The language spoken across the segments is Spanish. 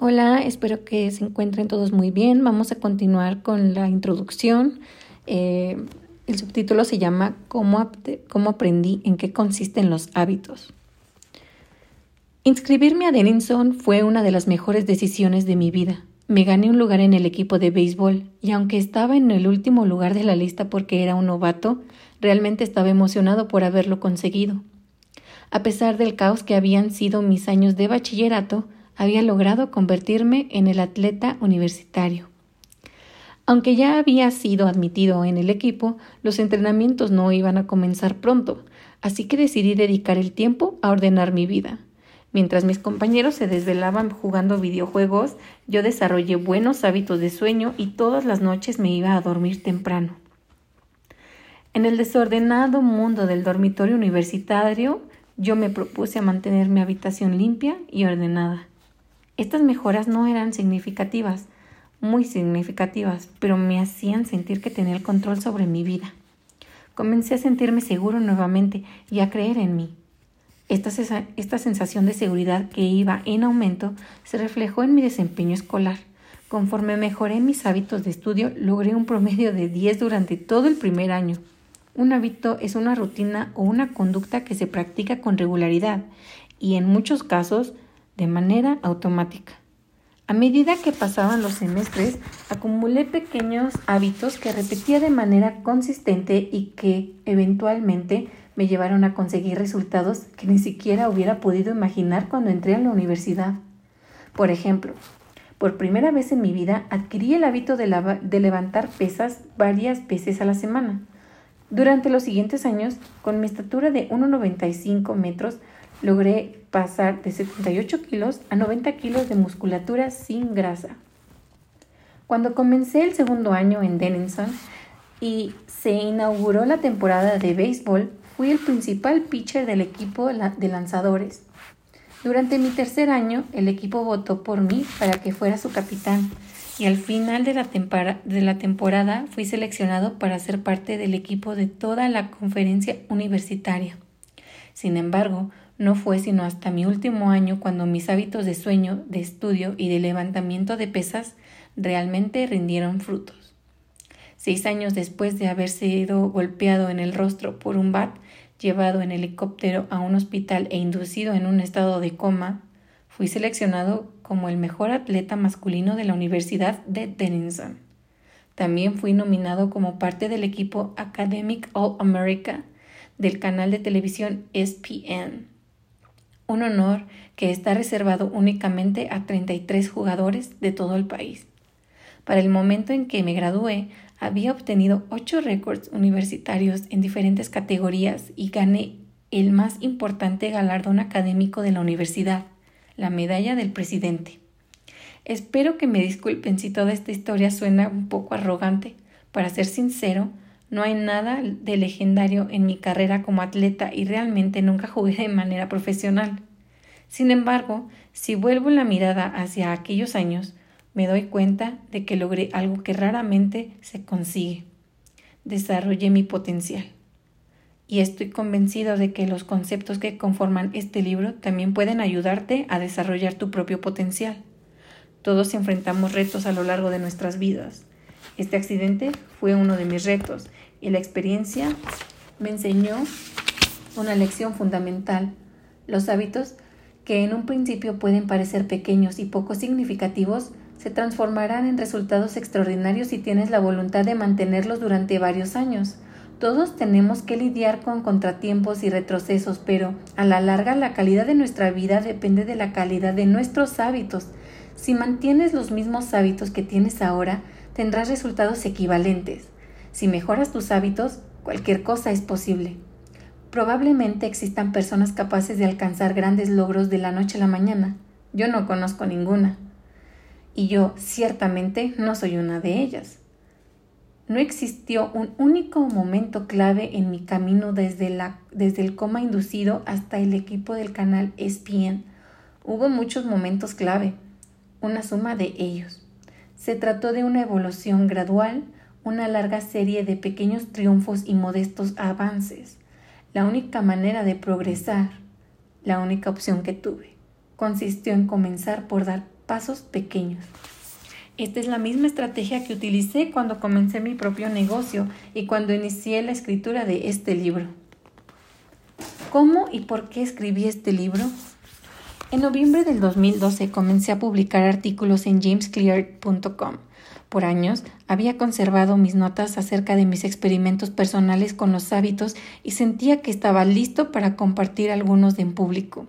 Hola, espero que se encuentren todos muy bien. Vamos a continuar con la introducción. Eh, el subtítulo se llama ¿Cómo, ¿Cómo aprendí en qué consisten los hábitos? Inscribirme a Denison fue una de las mejores decisiones de mi vida. Me gané un lugar en el equipo de béisbol y aunque estaba en el último lugar de la lista porque era un novato, realmente estaba emocionado por haberlo conseguido. A pesar del caos que habían sido mis años de bachillerato, había logrado convertirme en el atleta universitario. Aunque ya había sido admitido en el equipo, los entrenamientos no iban a comenzar pronto, así que decidí dedicar el tiempo a ordenar mi vida. Mientras mis compañeros se desvelaban jugando videojuegos, yo desarrollé buenos hábitos de sueño y todas las noches me iba a dormir temprano. En el desordenado mundo del dormitorio universitario, yo me propuse a mantener mi habitación limpia y ordenada. Estas mejoras no eran significativas, muy significativas, pero me hacían sentir que tenía el control sobre mi vida. Comencé a sentirme seguro nuevamente y a creer en mí. Esta, esta, sensación de seguridad que iba en aumento se reflejó en mi desempeño escolar. Conforme mejoré mis hábitos de estudio, logré un promedio de 10 durante todo el primer año. Un hábito es una rutina o una conducta que se practica con regularidad y en muchos casos de manera automática. A medida que pasaban los semestres, acumulé pequeños hábitos que repetía de manera consistente y que eventualmente me llevaron a conseguir resultados que ni siquiera hubiera podido imaginar cuando entré a la universidad. Por ejemplo, por primera vez en mi vida adquirí el hábito de, de levantar pesas varias veces a la semana. Durante los siguientes años, con mi estatura de 1,95 metros, logré pasar de 78 kilos a 90 kilos de musculatura sin grasa. Cuando comencé el segundo año en Denison y se inauguró la temporada de béisbol, fui el principal pitcher del equipo de lanzadores. Durante mi tercer año, el equipo votó por mí para que fuera su capitán y al final de la, temporada fui seleccionado para ser parte del equipo de toda la conferencia universitaria. Sin embargo, no fue sino hasta mi último año cuando mis hábitos de sueño, de estudio y de levantamiento de pesas realmente rindieron frutos. Seis años después de haber sido golpeado en el rostro por un bat, llevado en helicóptero a un hospital e inducido en un estado de coma, fui seleccionado como el mejor atleta masculino de la Universidad de Denison. También fui nominado como parte del equipo Academic All America del canal de televisión ESPN un honor que está reservado únicamente a 33 jugadores de todo el país. Para el momento en que me gradué, había obtenido ocho récords universitarios en diferentes categorías y gané el más importante galardón académico de la universidad, la medalla del presidente. Espero que me disculpen si toda esta historia suena un poco arrogante. Para ser sincero, no hay nada de legendario en mi carrera como atleta y realmente nunca jugué de manera profesional. Sin embargo, si vuelvo la mirada hacia aquellos años, me doy cuenta de que logré algo que raramente se consigue. Desarrollé mi potencial. Y estoy convencido de que los conceptos que conforman este libro también pueden ayudarte a desarrollar tu propio potencial. Todos enfrentamos retos a lo largo de nuestras vidas. Este accidente fue uno de mis retos y la experiencia me enseñó una lección fundamental. Los hábitos que en un principio pueden parecer pequeños y poco significativos, se transformarán en resultados extraordinarios si tienes la voluntad de mantenerlos durante varios años. Todos tenemos que lidiar con contratiempos y retrocesos, pero a la larga la calidad de nuestra vida depende de la calidad de nuestros hábitos. Si mantienes los mismos hábitos que tienes ahora, tendrás resultados equivalentes. Si mejoras tus hábitos, cualquier cosa es posible. Probablemente existan personas capaces de alcanzar grandes logros de la noche a la mañana. Yo no conozco ninguna. Y yo ciertamente no soy una de ellas. No existió un único momento clave en mi camino desde, el coma inducido hasta el equipo del canal ESPN. Hubo muchos momentos clave, una suma de ellos. Se trató de una evolución gradual, una larga serie de pequeños triunfos y modestos avances. La única manera de progresar, la única opción que tuve, consistió en comenzar por dar pasos pequeños. Esta es la misma estrategia que utilicé cuando comencé mi propio negocio y cuando inicié la escritura de este libro. ¿Cómo y por qué escribí este libro? En noviembre del 2012 comencé a publicar artículos en jamesclear.com. Por años había conservado mis notas acerca de mis experimentos personales con los hábitos y sentía que estaba listo para compartir algunos en público.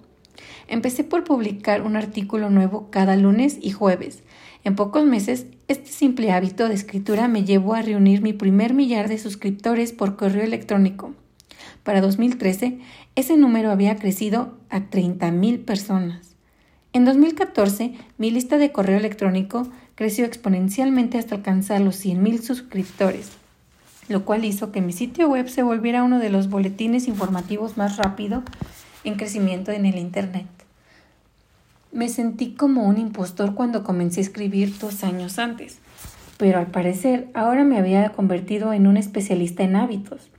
Empecé por publicar un artículo nuevo cada lunes y jueves. En pocos meses, este simple hábito de escritura me llevó a reunir mi primer millar de suscriptores por correo electrónico. Para 2013, ese número había crecido a 30.000 personas. En 2014, mi lista de correo electrónico creció exponencialmente hasta alcanzar los 100.000 suscriptores, lo cual hizo que mi sitio web se volviera uno de los boletines informativos más rápido en crecimiento en el Internet. Me sentí como un impostor cuando comencé a escribir dos años antes, pero al parecer ahora me había convertido en un especialista en hábitos,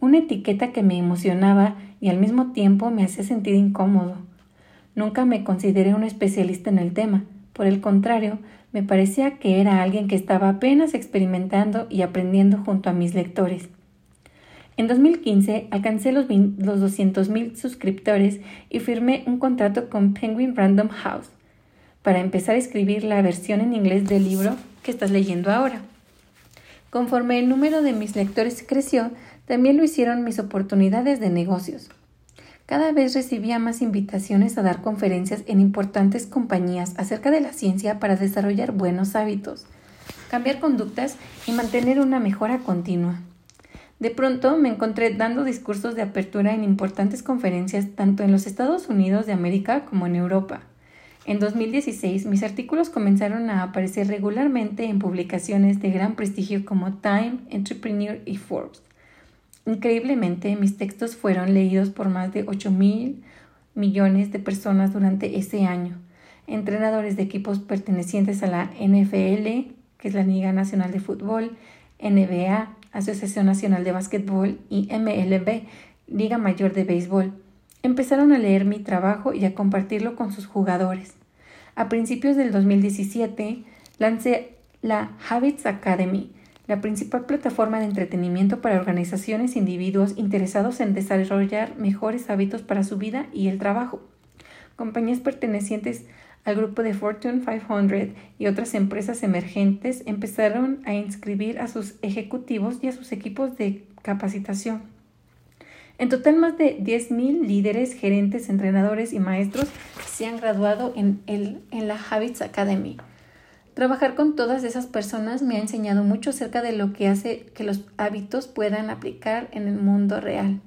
una etiqueta que me emocionaba y al mismo tiempo me hacía sentir incómodo. Nunca me consideré un especialista en el tema, por el contrario, me parecía que era alguien que estaba apenas experimentando y aprendiendo junto a mis lectores. En 2015 alcancé los, los 200.000 suscriptores y firmé un contrato con Penguin Random House para empezar a escribir la versión en inglés del libro que estás leyendo ahora. Conforme el número de mis lectores creció, también lo hicieron mis oportunidades de negocios. Cada vez recibía más invitaciones a dar conferencias en importantes compañías acerca de la ciencia para desarrollar buenos hábitos, cambiar conductas y mantener una mejora continua. De pronto me encontré dando discursos de apertura en importantes conferencias tanto en los Estados Unidos de América como en Europa. En 2016 mis artículos comenzaron a aparecer regularmente en publicaciones de gran prestigio como Time, Entrepreneur y Forbes. Increíblemente, mis textos fueron leídos por más de 8 mil millones de personas durante ese año. Entrenadores de equipos pertenecientes a la NFL, que es la Liga Nacional de Fútbol, NBA, Asociación Nacional de Básquetbol y MLB, Liga Mayor de Béisbol. Empezaron a leer mi trabajo y a compartirlo con sus jugadores. A principios del 2017 lancé la Habits Academy, la principal plataforma de entretenimiento para organizaciones e individuos interesados en desarrollar mejores hábitos para su vida y el trabajo. Compañías pertenecientes al grupo de Fortune 500 y otras empresas emergentes empezaron a inscribir a sus ejecutivos y a sus equipos de capacitación. En total, más de 10.000 líderes, gerentes, entrenadores y maestros se han graduado en, el, en la Habits Academy. Trabajar con todas esas personas me ha enseñado mucho acerca de lo que hace que los hábitos puedan aplicar en el mundo real.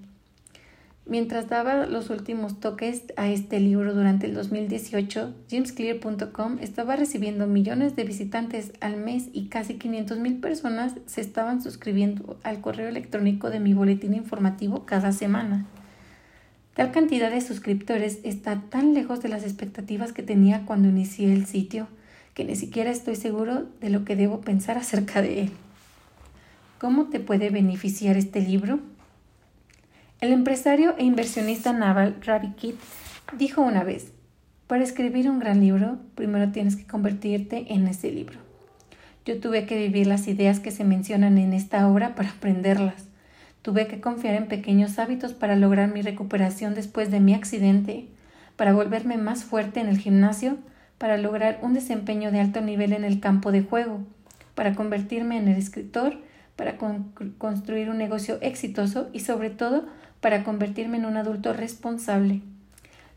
Mientras daba los últimos toques a este libro durante el 2018, jamesclear.com estaba recibiendo millones de visitantes al mes y casi 500 mil personas se estaban suscribiendo al correo electrónico de mi boletín informativo cada semana. Tal cantidad de suscriptores está tan lejos de las expectativas que tenía cuando inicié el sitio que ni siquiera estoy seguro de lo que debo pensar acerca de él. ¿Cómo te puede beneficiar este libro? El empresario e inversionista naval Ravi Kitt dijo una vez, para escribir un gran libro, primero tienes que convertirte en ese libro. Yo tuve que vivir las ideas que se mencionan en esta obra para aprenderlas. Tuve que confiar en pequeños hábitos para lograr mi recuperación después de mi accidente, para volverme más fuerte en el gimnasio, para lograr un desempeño de alto nivel en el campo de juego, para convertirme en el escritor, para construir un negocio exitoso y sobre todo para convertirme en un adulto responsable.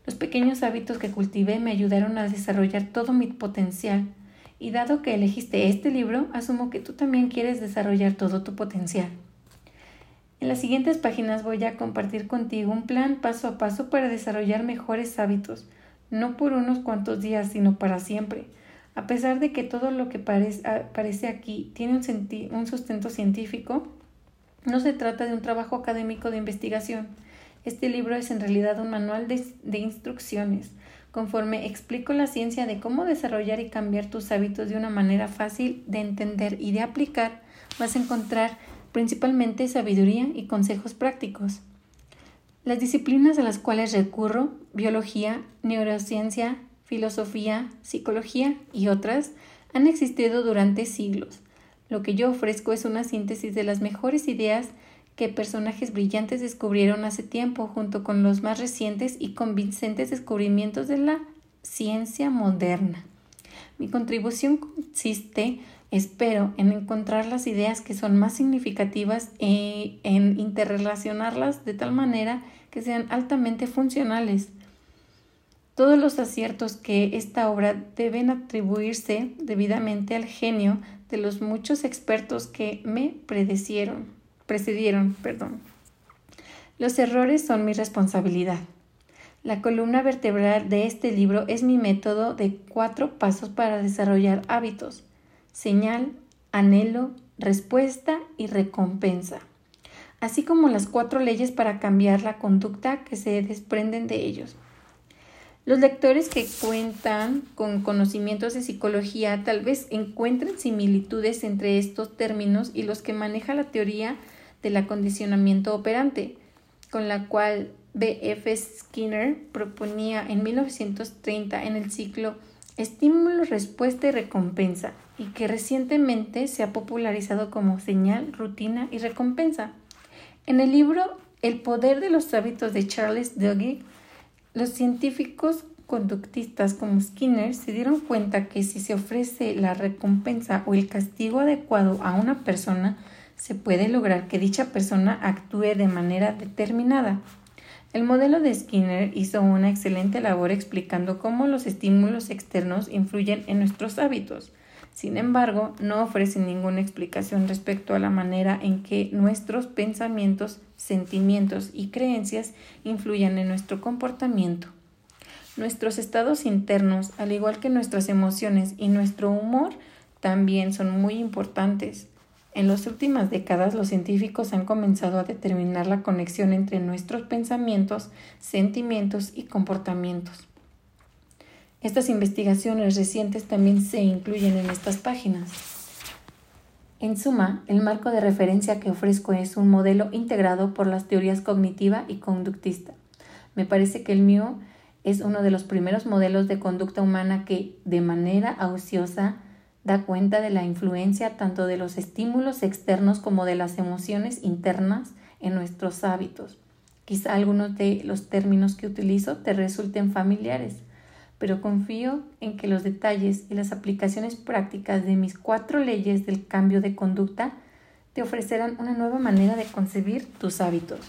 Los pequeños hábitos que cultivé me ayudaron a desarrollar todo mi potencial, y dado que elegiste este libro, asumo que tú también quieres desarrollar todo tu potencial. En las siguientes páginas voy a compartir contigo un plan paso a paso para desarrollar mejores hábitos, no por unos cuantos días, sino para siempre. A pesar de que todo lo que parece, aquí tiene un, sustento científico, no se trata de un trabajo académico de investigación. Este libro es en realidad un manual de, instrucciones. Conforme explico la ciencia de cómo desarrollar y cambiar tus hábitos de una manera fácil de entender y de aplicar, vas a encontrar principalmente sabiduría y consejos prácticos. Las disciplinas a las cuales recurro, biología, neurociencia, filosofía, psicología y otras han existido durante siglos. Lo que yo ofrezco es una síntesis de las mejores ideas que personajes brillantes descubrieron hace tiempo junto con los más recientes y convincentes descubrimientos de la ciencia moderna. Mi contribución consiste, espero, en encontrar las ideas que son más significativas e en interrelacionarlas de tal manera que sean altamente funcionales. Todos los aciertos que esta obra deben atribuirse debidamente al genio de los muchos expertos que me predecieron, precedieron. Perdón. Los errores son mi responsabilidad. La columna vertebral de este libro es mi método de cuatro pasos para desarrollar hábitos. Señal, anhelo, respuesta y recompensa. Así como las cuatro leyes para cambiar la conducta que se desprenden de ellos. Los lectores que cuentan con conocimientos de psicología tal vez encuentren similitudes entre estos términos y los que maneja la teoría del acondicionamiento operante, con la cual B.F. Skinner proponía en 1930 en el ciclo Estímulo, respuesta y recompensa, y que recientemente se ha popularizado como señal, rutina y recompensa. En el libro El poder de los hábitos de Charles Duhigg, los científicos conductistas como Skinner se dieron cuenta que si se ofrece la recompensa o el castigo adecuado a una persona, se puede lograr que dicha persona actúe de manera determinada. El modelo de Skinner hizo una excelente labor explicando cómo los estímulos externos influyen en nuestros hábitos. Sin embargo, no ofrece ninguna explicación respecto a la manera en que nuestros pensamientos, sentimientos y creencias influyen en nuestro comportamiento. Nuestros estados internos, al igual que nuestras emociones y nuestro humor, también son muy importantes. En las últimas décadas los científicos han comenzado a determinar la conexión entre nuestros pensamientos, sentimientos y comportamientos. Estas investigaciones recientes también se incluyen en estas páginas. En suma, el marco de referencia que ofrezco es un modelo integrado por las teorías cognitiva y conductista. Me parece que el mío es uno de los primeros modelos de conducta humana que, de manera auciosa, da cuenta de la influencia tanto de los estímulos externos como de las emociones internas en nuestros hábitos. Quizá algunos de los términos que utilizo te resulten familiares, pero confío en que los detalles y las aplicaciones prácticas de mis cuatro leyes del cambio de conducta te ofrecerán una nueva manera de concebir tus hábitos.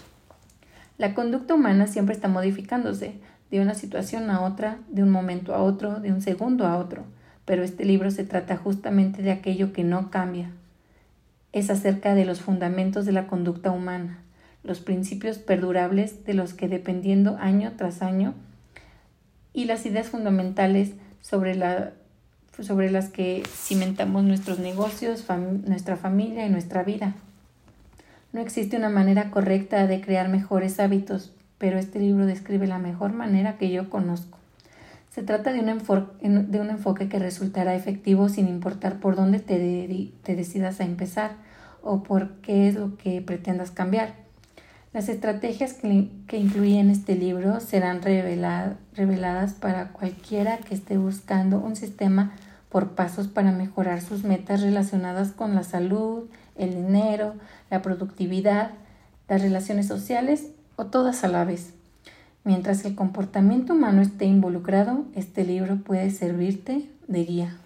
La conducta humana siempre está modificándose de una situación a otra, de un momento a otro, de un segundo a otro pero este libro se trata justamente de aquello que no cambia. Es acerca de los fundamentos de la conducta humana, los principios perdurables de los que dependiendo año tras año y las ideas fundamentales sobre, la, sobre las que cimentamos nuestros negocios, nuestra familia y nuestra vida. No existe una manera correcta de crear mejores hábitos, pero este libro describe la mejor manera que yo conozco. Se trata de un, enfoque, que resultará efectivo sin importar por dónde te, decidas a empezar o por qué es lo que pretendas cambiar. Las estrategias que, incluyen este libro serán reveladas para cualquiera que esté buscando un sistema por pasos para mejorar sus metas relacionadas con la salud, el dinero, la productividad, las relaciones sociales o todas a la vez. Mientras el comportamiento humano esté involucrado, este libro puede servirte de guía.